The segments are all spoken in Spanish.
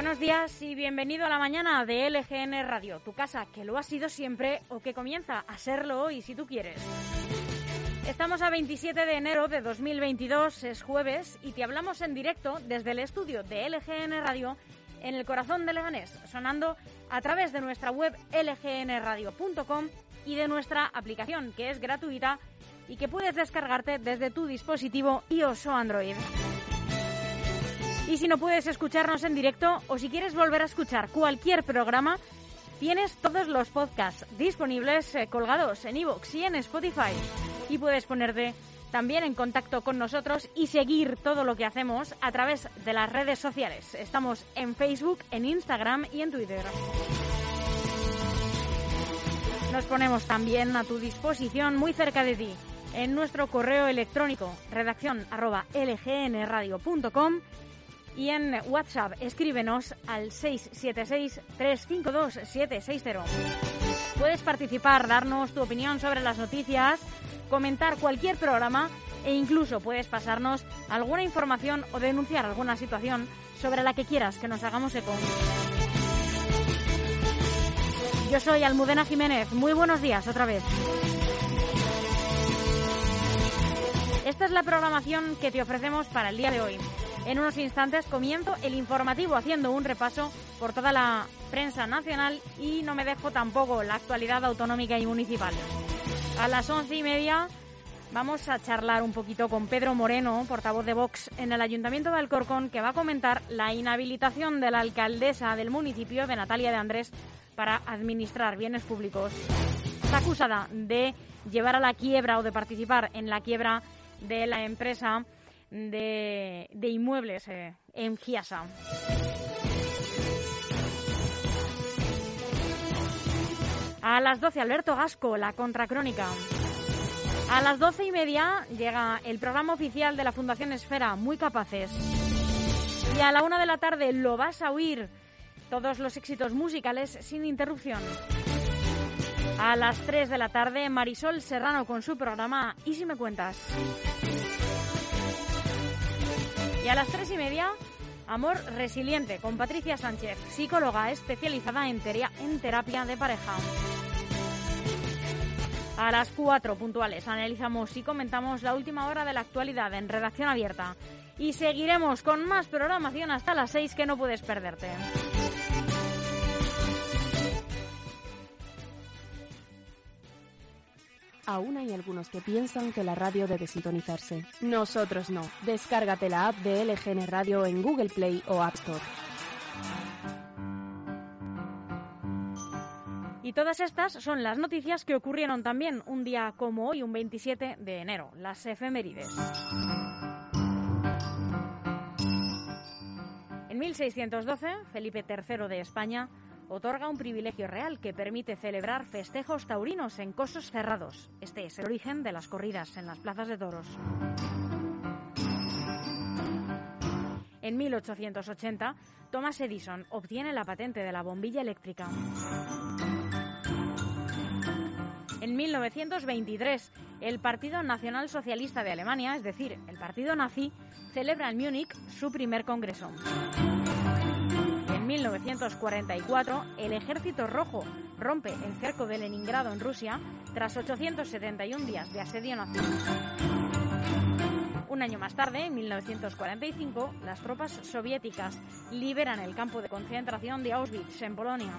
Buenos días y bienvenido a la mañana de LGN Radio, tu casa que lo ha sido siempre o que comienza a serlo hoy si tú quieres. Estamos a 27 de enero de 2022, es jueves, y te hablamos en directo desde el estudio de LGN Radio en el corazón de Leganés, sonando a través de nuestra web lgnradio.com y de nuestra aplicación, que es gratuita y que puedes descargarte desde tu dispositivo iOS o Android. Y si no puedes escucharnos en directo o si quieres volver a escuchar cualquier programa, tienes todos los podcasts disponibles eh, colgados en iVoox y en Spotify. Y puedes ponerte también en contacto con nosotros y seguir todo lo que hacemos a través de las redes sociales. Estamos en Facebook, en Instagram y en Twitter. Nos ponemos también a tu disposición muy cerca de ti en nuestro correo electrónico redacción y en WhatsApp escríbenos al 676-352-760. Puedes participar, darnos tu opinión sobre las noticias, comentar cualquier programa e incluso puedes pasarnos alguna información o denunciar alguna situación sobre la que quieras que nos hagamos eco. Yo soy Almudena Jiménez. Muy buenos días otra vez. Esta es la programación que te ofrecemos para el día de hoy. En unos instantes comienzo el informativo haciendo un repaso por toda la prensa nacional y no me dejo tampoco la actualidad autonómica y municipal. A las once y media vamos a charlar un poquito con Pedro Moreno, portavoz de Vox en el Ayuntamiento de Alcorcón, que va a comentar la inhabilitación de la alcaldesa del municipio de Natalia de Andrés para administrar bienes públicos. Está acusada de llevar a la quiebra o de participar en la quiebra de la empresa de, inmuebles eh, en Giasa. A las 12, Alberto Gasco, la contracrónica. A las doce y media llega el programa oficial de la Fundación Esfera, Muy Capaces. Y a la una de la tarde lo vas a oír. Todos los éxitos musicales sin interrupción. A las 3 de la tarde, Marisol Serrano con su programa ¿Y si me cuentas? Y a las tres y media, Amor Resiliente con Patricia Sánchez, psicóloga especializada en, terapia de pareja. A las cuatro puntuales analizamos y comentamos la última hora de la actualidad en redacción abierta. Y seguiremos con más programación hasta las seis que no puedes perderte. Aún hay algunos que piensan que la radio debe sintonizarse. Nosotros no. Descárgate la app de LGN Radio en Google Play o App Store. Y todas estas son las noticias que ocurrieron también un día como hoy, un 27 de enero, las efemérides. En 1612, Felipe III de España otorga un privilegio real que permite celebrar festejos taurinos en cosos cerrados. Este es el origen de las corridas en las plazas de toros. En 1880, Thomas Edison obtiene la patente de la bombilla eléctrica. En 1923, el Partido Nacional Socialista de Alemania, es decir, el partido nazi, celebra en Múnich su primer congreso. 1944, el Ejército Rojo rompe el cerco de Leningrado en Rusia tras 871 días de asedio nazi. Un año más tarde, en 1945, las tropas soviéticas liberan el campo de concentración de Auschwitz en Polonia.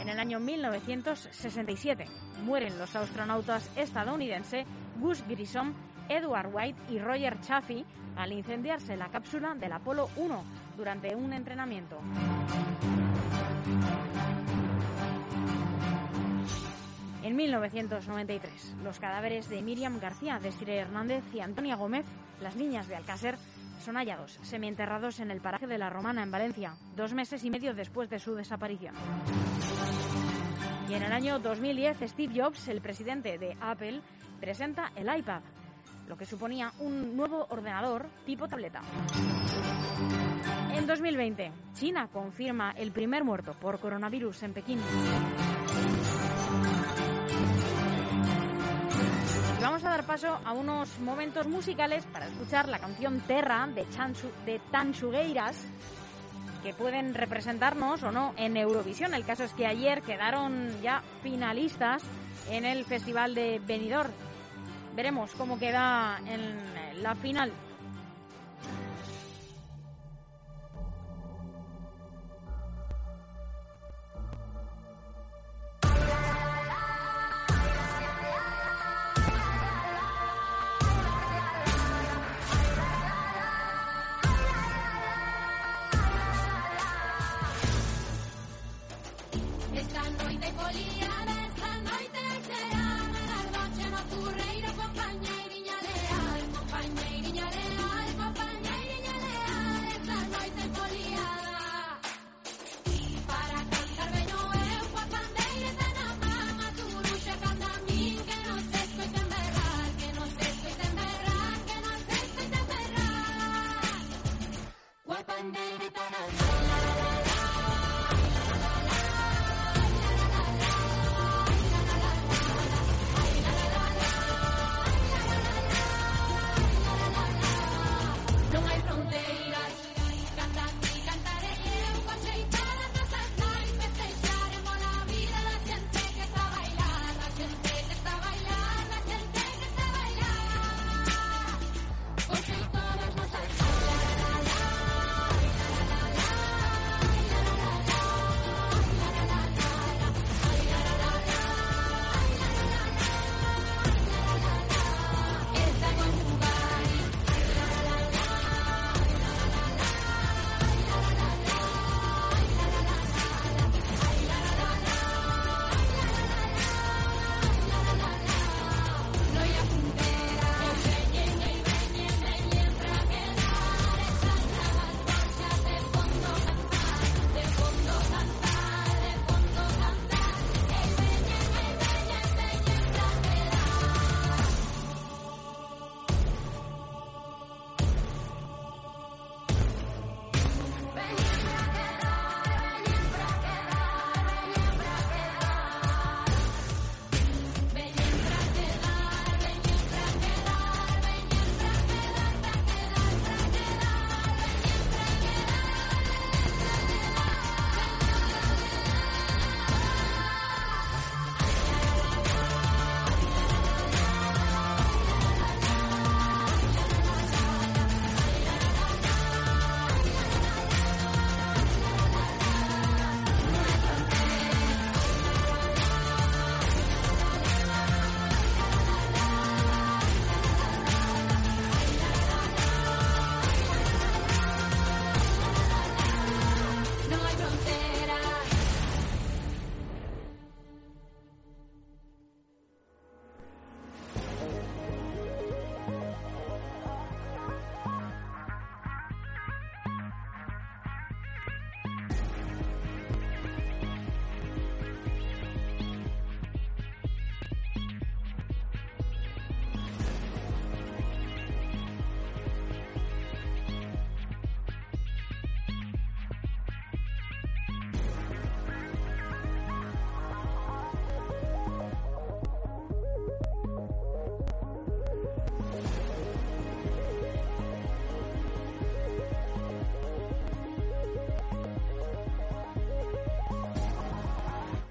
En el año 1967 mueren los astronautas estadounidenses Gus Grissom Edward White y Roger Chaffee al incendiarse la cápsula del Apolo 1 durante un entrenamiento. En 1993, los cadáveres de Miriam García, Desiree Hernández y Antonia Gómez, las niñas de Alcácer, son hallados semienterrados en el paraje de la Romana en Valencia, dos meses y medio después de su desaparición. Y en el año 2010, Steve Jobs, el presidente de Apple, presenta el iPad, lo que suponía un nuevo ordenador tipo tableta. En 2020, China confirma el primer muerto por coronavirus en Pekín. vamos a dar paso a unos momentos musicales para escuchar la canción Terra de, Chansu, de Tanchugueiras, que pueden representarnos o no en Eurovisión. El caso es que ayer quedaron ya finalistas en el Festival de Benidorm. Veremos cómo queda en la final.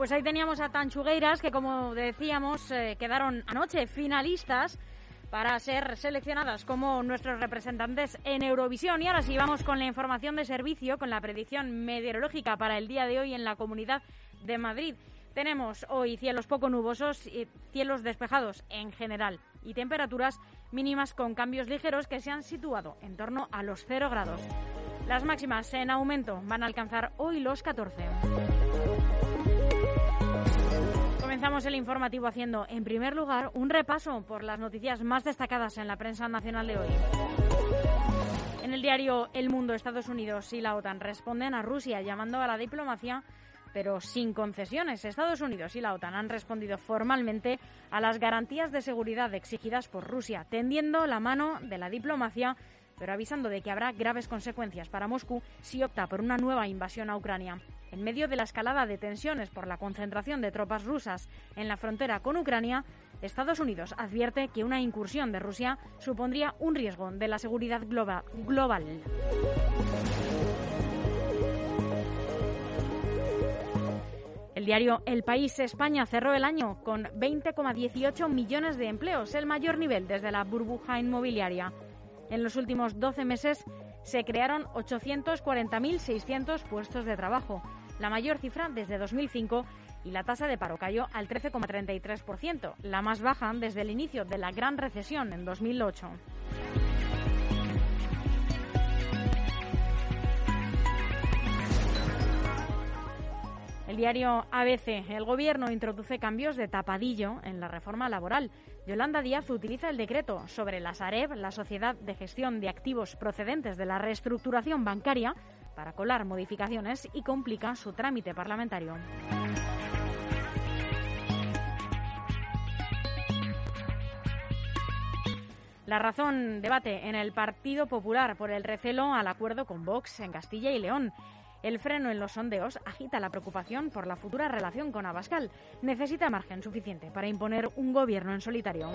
Pues ahí teníamos a Tanchugueiras, que como decíamos, eh, quedaron anoche finalistas para ser seleccionadas como nuestros representantes en Eurovisión. Y ahora sí, vamos con la información de servicio, con la predicción meteorológica para el día de hoy en la Comunidad de Madrid. Tenemos hoy cielos poco nubosos y cielos despejados en general y temperaturas mínimas con cambios ligeros que se han situado en torno a los 0 grados. Las máximas en aumento van a alcanzar hoy los 14. Comenzamos el informativo haciendo, en primer lugar, un repaso por las noticias más destacadas en la prensa nacional de hoy. En el diario El Mundo, Estados Unidos y la OTAN responden a Rusia llamando a la diplomacia pero sin concesiones. Estados Unidos y la OTAN han respondido formalmente a las garantías de seguridad exigidas por Rusia, tendiendo la mano de la diplomacia, pero avisando de que habrá graves consecuencias para Moscú si opta por una nueva invasión a Ucrania. En medio de la escalada de tensiones por la concentración de tropas rusas en la frontera con Ucrania, Estados Unidos advierte que una incursión de Rusia supondría un riesgo de la seguridad global. El diario El País España cerró el año con 20,18 millones de empleos, el mayor nivel desde la burbuja inmobiliaria. En los últimos 12 meses se crearon 840.600 puestos de trabajo, la mayor cifra desde 2005 y la tasa de paro cayó al 13,33%, la más baja desde el inicio de la gran recesión en 2008. El diario ABC. El Gobierno introduce cambios de tapadillo en la reforma laboral. Yolanda Díaz utiliza el decreto sobre la Sareb, la Sociedad de Gestión de Activos procedentes de la reestructuración bancaria, para colar modificaciones y complica su trámite parlamentario. La razón debate en el Partido Popular por el recelo al acuerdo con Vox en Castilla y León. El freno en los sondeos agita la preocupación por la futura relación con Abascal. Necesita margen suficiente para imponer un gobierno en solitario.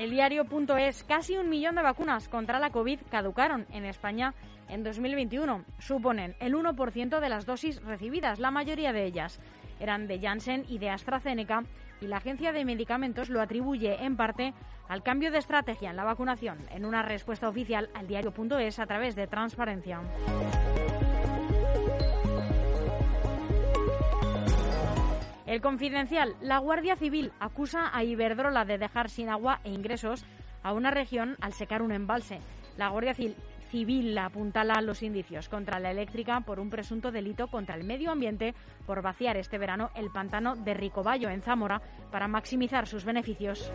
El diario.es, casi un millón de vacunas contra la COVID caducaron en España en 2021. Suponen el 1% de las dosis recibidas, la mayoría de ellas eran de Janssen y de AstraZeneca y la Agencia de Medicamentos lo atribuye en parte al cambio de estrategia en la vacunación, en una respuesta oficial al diario.es a través de transparencia. El confidencial, la Guardia Civil acusa a Iberdrola de dejar sin agua e ingresos a una región al secar un embalse. La Guardia Civil apuntala los indicios contra la eléctrica por un presunto delito contra el medio ambiente por vaciar este verano el pantano de Ricoballo en Zamora para maximizar sus beneficios.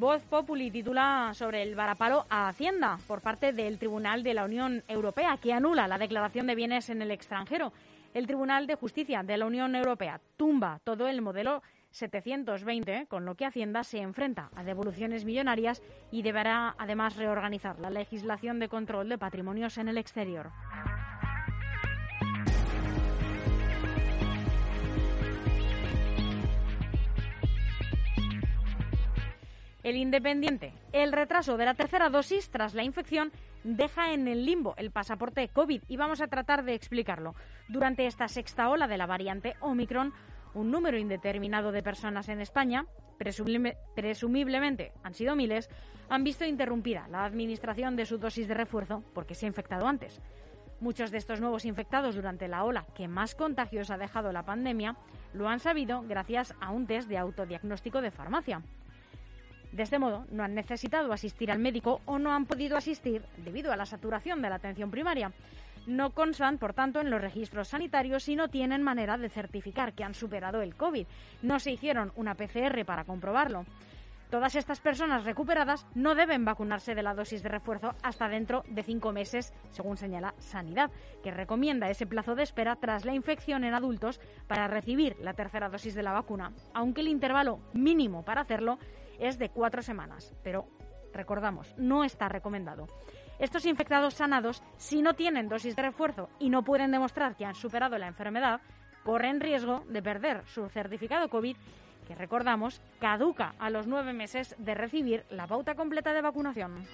Voz Populi titula sobre el varapalo a Hacienda por parte del Tribunal de la Unión Europea que anula la declaración de bienes en el extranjero. El Tribunal de Justicia de la Unión Europea tumba todo el modelo 720, con lo que Hacienda se enfrenta a devoluciones millonarias y deberá además reorganizar la legislación de control de patrimonios en el exterior. El Independiente. El retraso de la tercera dosis tras la infección deja en el limbo el pasaporte COVID y vamos a tratar de explicarlo. Durante esta sexta ola de la variante Omicron, un número indeterminado de personas en España, presumiblemente han sido miles, han visto interrumpida la administración de su dosis de refuerzo porque se ha infectado antes. Muchos de estos nuevos infectados durante la ola que más contagios ha dejado la pandemia lo han sabido gracias a un test de autodiagnóstico de farmacia. De este modo, no han necesitado asistir al médico o no han podido asistir debido a la saturación de la atención primaria. No constan, por tanto, en los registros sanitarios y no tienen manera de certificar que han superado el COVID. No se hicieron una PCR para comprobarlo. Todas estas personas recuperadas no deben vacunarse de la dosis de refuerzo hasta dentro de cinco meses, según señala Sanidad, que recomienda ese plazo de espera tras la infección en adultos para recibir la tercera dosis de la vacuna, aunque el intervalo mínimo para hacerlo es de cuatro semanas, pero recordamos, no está recomendado. Estos infectados sanados, si no tienen dosis de refuerzo y no pueden demostrar que han superado la enfermedad, corren riesgo de perder su certificado COVID, que recordamos caduca a los nueve meses de recibir la pauta completa de vacunación.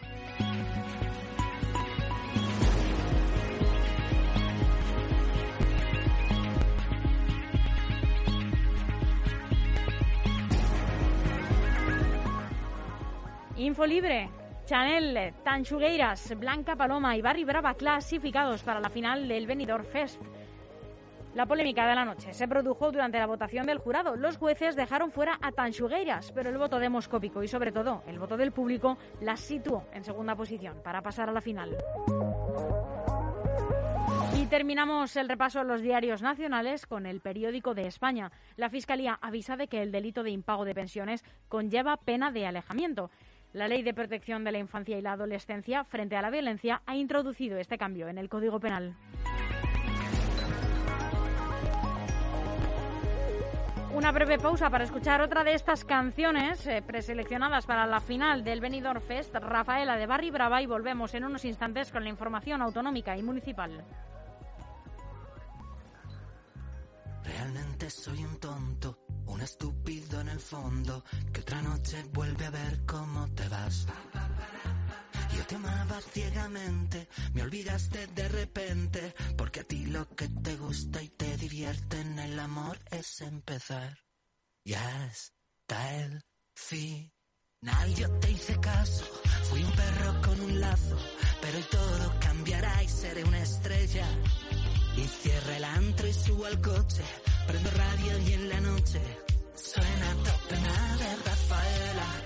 Info Libre. Chanel, Tanchugueiras, Blanca Paloma y Barry Brava clasificados para la final del Benidorm Fest. La polémica de la noche se produjo durante la votación del jurado. Los jueces dejaron fuera a Tanchugueiras, pero el voto demoscópico y sobre todo el voto del público las situó en segunda posición para pasar a la final. Y terminamos el repaso a los diarios nacionales con el periódico de España. La Fiscalía avisa de que el delito de impago de pensiones conlleva pena de alejamiento. La Ley de Protección de la Infancia y la Adolescencia frente a la violencia ha introducido este cambio en el Código Penal. Una breve pausa para escuchar otra de estas canciones eh, preseleccionadas para la final del Benidorm Fest, Rafaela de Barry Brava, y volvemos en unos instantes con la información autonómica y municipal. Realmente soy un tonto un estúpido en el fondo, que otra noche vuelve a ver cómo te vas. Yo te amaba ciegamente, me olvidaste de repente, porque a ti lo que te gusta y te divierte en el amor es empezar. Ya está el final, yo te hice caso, fui un perro con un lazo, pero hoy todo cambiará y seré una estrella. Y cierra el antro y subo al coche, prendo radio y en la noche suena top de Rafaela.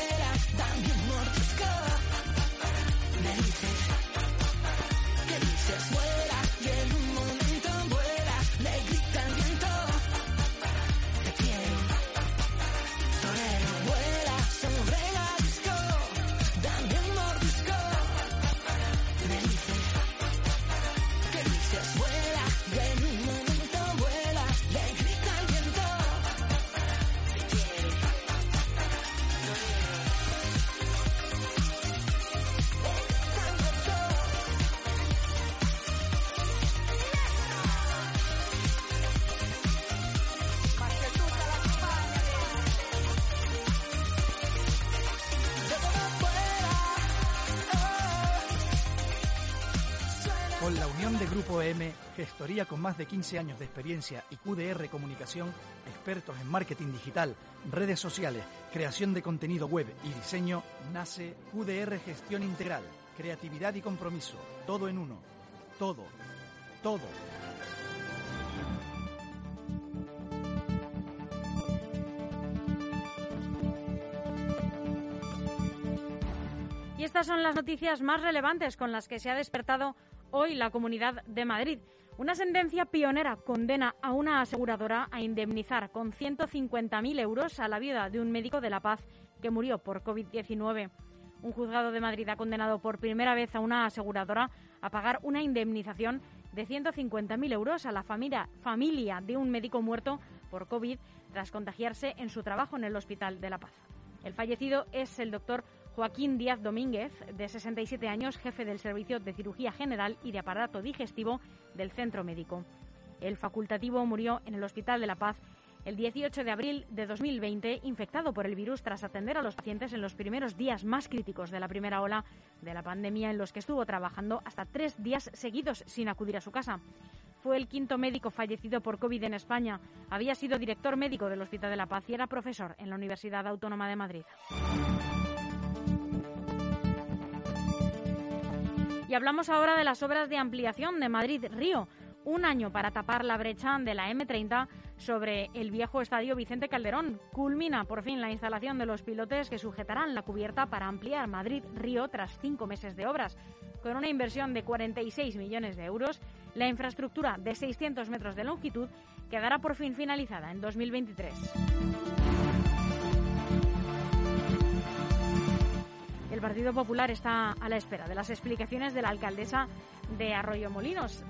De Grupo EM, gestoría con más de 15 años de experiencia y QDR Comunicación, expertos en marketing digital, redes sociales, creación de contenido web y diseño, nace QDR Gestión Integral, creatividad y compromiso, todo en uno, todo, todo. Y estas son las noticias más relevantes con las que se ha despertado hoy la Comunidad de Madrid. Una sentencia pionera condena a una aseguradora a indemnizar con 150.000 euros a la viuda de un médico de La Paz que murió por COVID-19. Un juzgado de Madrid ha condenado por primera vez a una aseguradora a pagar una indemnización de 150.000 euros a la familia, familia de un médico muerto por COVID tras contagiarse en su trabajo en el Hospital de La Paz. El fallecido es el doctor Joaquín Díaz Domínguez, de 67 años, jefe del Servicio de Cirugía General y de Aparato Digestivo del Centro Médico. El facultativo murió en el Hospital de La Paz el 18 de abril de 2020, infectado por el virus tras atender a los pacientes en los primeros días más críticos de la primera ola de la pandemia, en los que estuvo trabajando hasta tres días seguidos sin acudir a su casa. Fue el quinto médico fallecido por COVID en España. Había sido director médico del Hospital de la Paz y era profesor en la Universidad Autónoma de Madrid. Y hablamos ahora de las obras de ampliación de Madrid-Río. Un año para tapar la brecha de la M30 sobre el viejo estadio Vicente Calderón. Culmina por fin la instalación de los pilotes que sujetarán la cubierta para ampliar Madrid-Río tras cinco meses de obras. Con una inversión de 46 millones de euros, la infraestructura de 600 metros de longitud quedará por fin finalizada en 2023. El Partido Popular está a la espera de las explicaciones de la alcaldesa de Arroyo Molinos.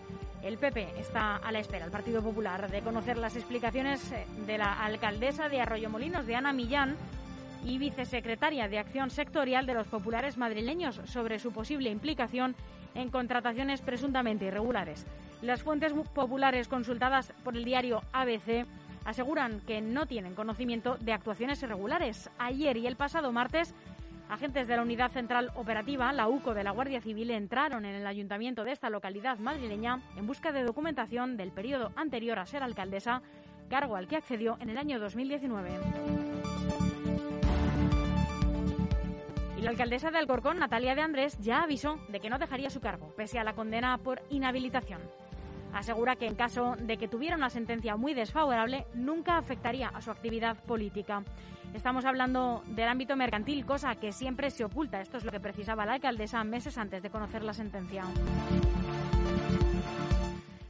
El PP está a la espera, el Partido Popular, de conocer las explicaciones eh, de la alcaldesa de Arroyo Molinos, de Ana Millán, y vicesecretaria de Acción Sectorial de los populares madrileños sobre su posible implicación en contrataciones presuntamente irregulares. Las fuentes populares consultadas por el diario ABC aseguran que no tienen conocimiento de actuaciones irregulares. Ayer y el pasado martes Agentes de la Unidad Central Operativa, la UCO de la Guardia Civil, entraron en el ayuntamiento de esta localidad madrileña en busca de documentación del periodo anterior a ser alcaldesa, cargo al que accedió en el año 2019. Y la alcaldesa de Alcorcón, Natalia de Andrés, ya avisó de que no dejaría su cargo, pese a la condena por inhabilitación. Asegura que en caso de que tuviera una sentencia muy desfavorable, nunca afectaría a su actividad política. Estamos hablando del ámbito mercantil, cosa que siempre se oculta. Esto es lo que precisaba la alcaldesa meses antes de conocer la sentencia.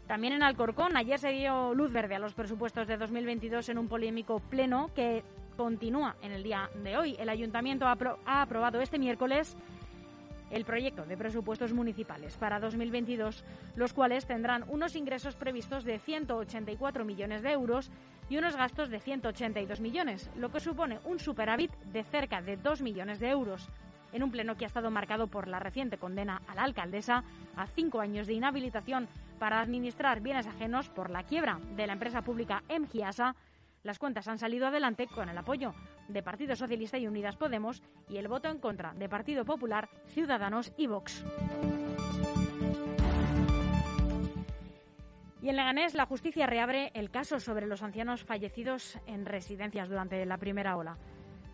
También en Alcorcón, ayer se dio luz verde a los presupuestos de 2022 en un polémico pleno que continúa en el día de hoy. El ayuntamiento ha, ha aprobado este miércoles el proyecto de presupuestos municipales para 2022, los cuales tendrán unos ingresos previstos de 184 millones de euros y unos gastos de 182 millones, lo que supone un superávit de cerca de 2 millones de euros. En un pleno que ha estado marcado por la reciente condena a la alcaldesa a cinco años de inhabilitación para administrar bienes ajenos por la quiebra de la empresa pública MGIASA, las cuentas han salido adelante con el apoyo de Partido Socialista y Unidas Podemos y el voto en contra de Partido Popular, Ciudadanos y Vox. Y en Leganés, la justicia reabre el caso sobre los ancianos fallecidos en residencias durante la primera ola.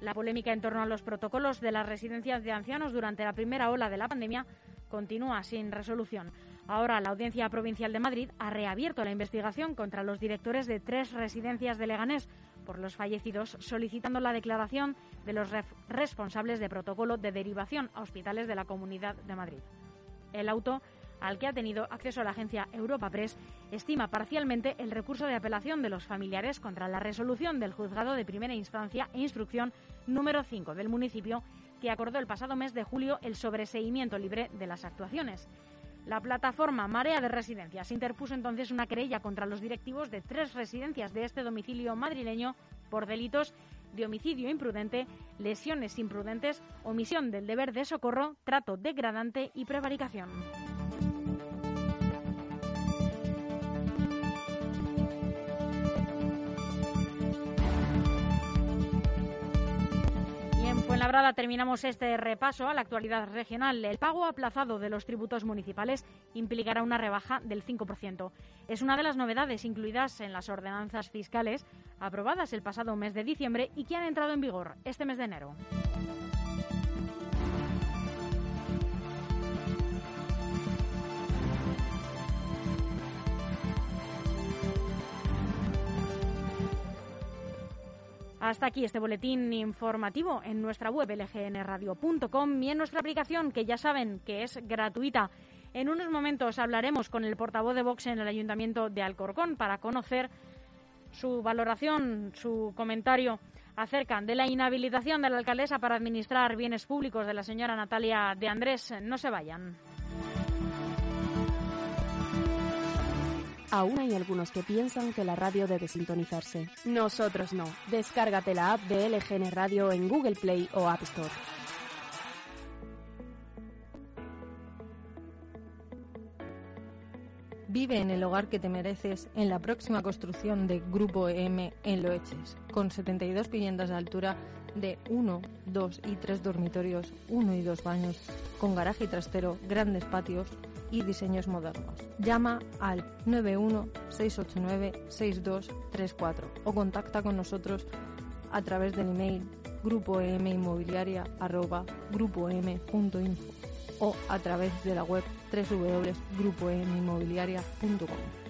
La polémica en torno a los protocolos de las residencias de ancianos durante la primera ola de la pandemia continúa sin resolución. Ahora la Audiencia Provincial de Madrid ha reabierto la investigación contra los directores de tres residencias de Leganés por los fallecidos, solicitando la declaración de los responsables de protocolo de derivación a hospitales de la Comunidad de Madrid. El auto al que ha tenido acceso la agencia Europa Press, estima parcialmente el recurso de apelación de los familiares contra la resolución del juzgado de primera instancia e instrucción número 5 del municipio que acordó el pasado mes de julio el sobreseimiento libre de las actuaciones. La plataforma Marea de Residencias interpuso entonces una querella contra los directivos de tres residencias de este domicilio madrileño por delitos de homicidio imprudente, lesiones imprudentes, omisión del deber de socorro, trato degradante y prevaricación. Fuenlabrada terminamos este repaso a la actualidad regional. El pago aplazado de los tributos municipales implicará una rebaja del 5%. Es una de las novedades incluidas en las ordenanzas fiscales aprobadas el pasado mes de diciembre y que han entrado en vigor este mes de enero. Hasta aquí este boletín informativo en nuestra web lgnradio.com y en nuestra aplicación, que ya saben que es gratuita. En unos momentos hablaremos con el portavoz de Vox en el Ayuntamiento de Alcorcón para conocer su valoración, su comentario acerca de la inhabilitación de la alcaldesa para administrar bienes públicos de la señora Natalia de Andrés. No se vayan. Aún hay algunos que piensan que la radio debe sintonizarse. Nosotros no. Descárgate la app de LGN Radio en Google Play o App Store. Vive en el hogar que te mereces en la próxima construcción de Grupo EM en Loeches, con 72 viviendas de altura de 1, 2 y 3 dormitorios, 1 y 2 baños, con garaje y trastero, grandes patios, y diseños modernos. Llama al 916896234 o contacta con nosotros a través del email grupoeminmobiliaria.grupoem.info o a través de la web www.grupoeminmobiliaria.com.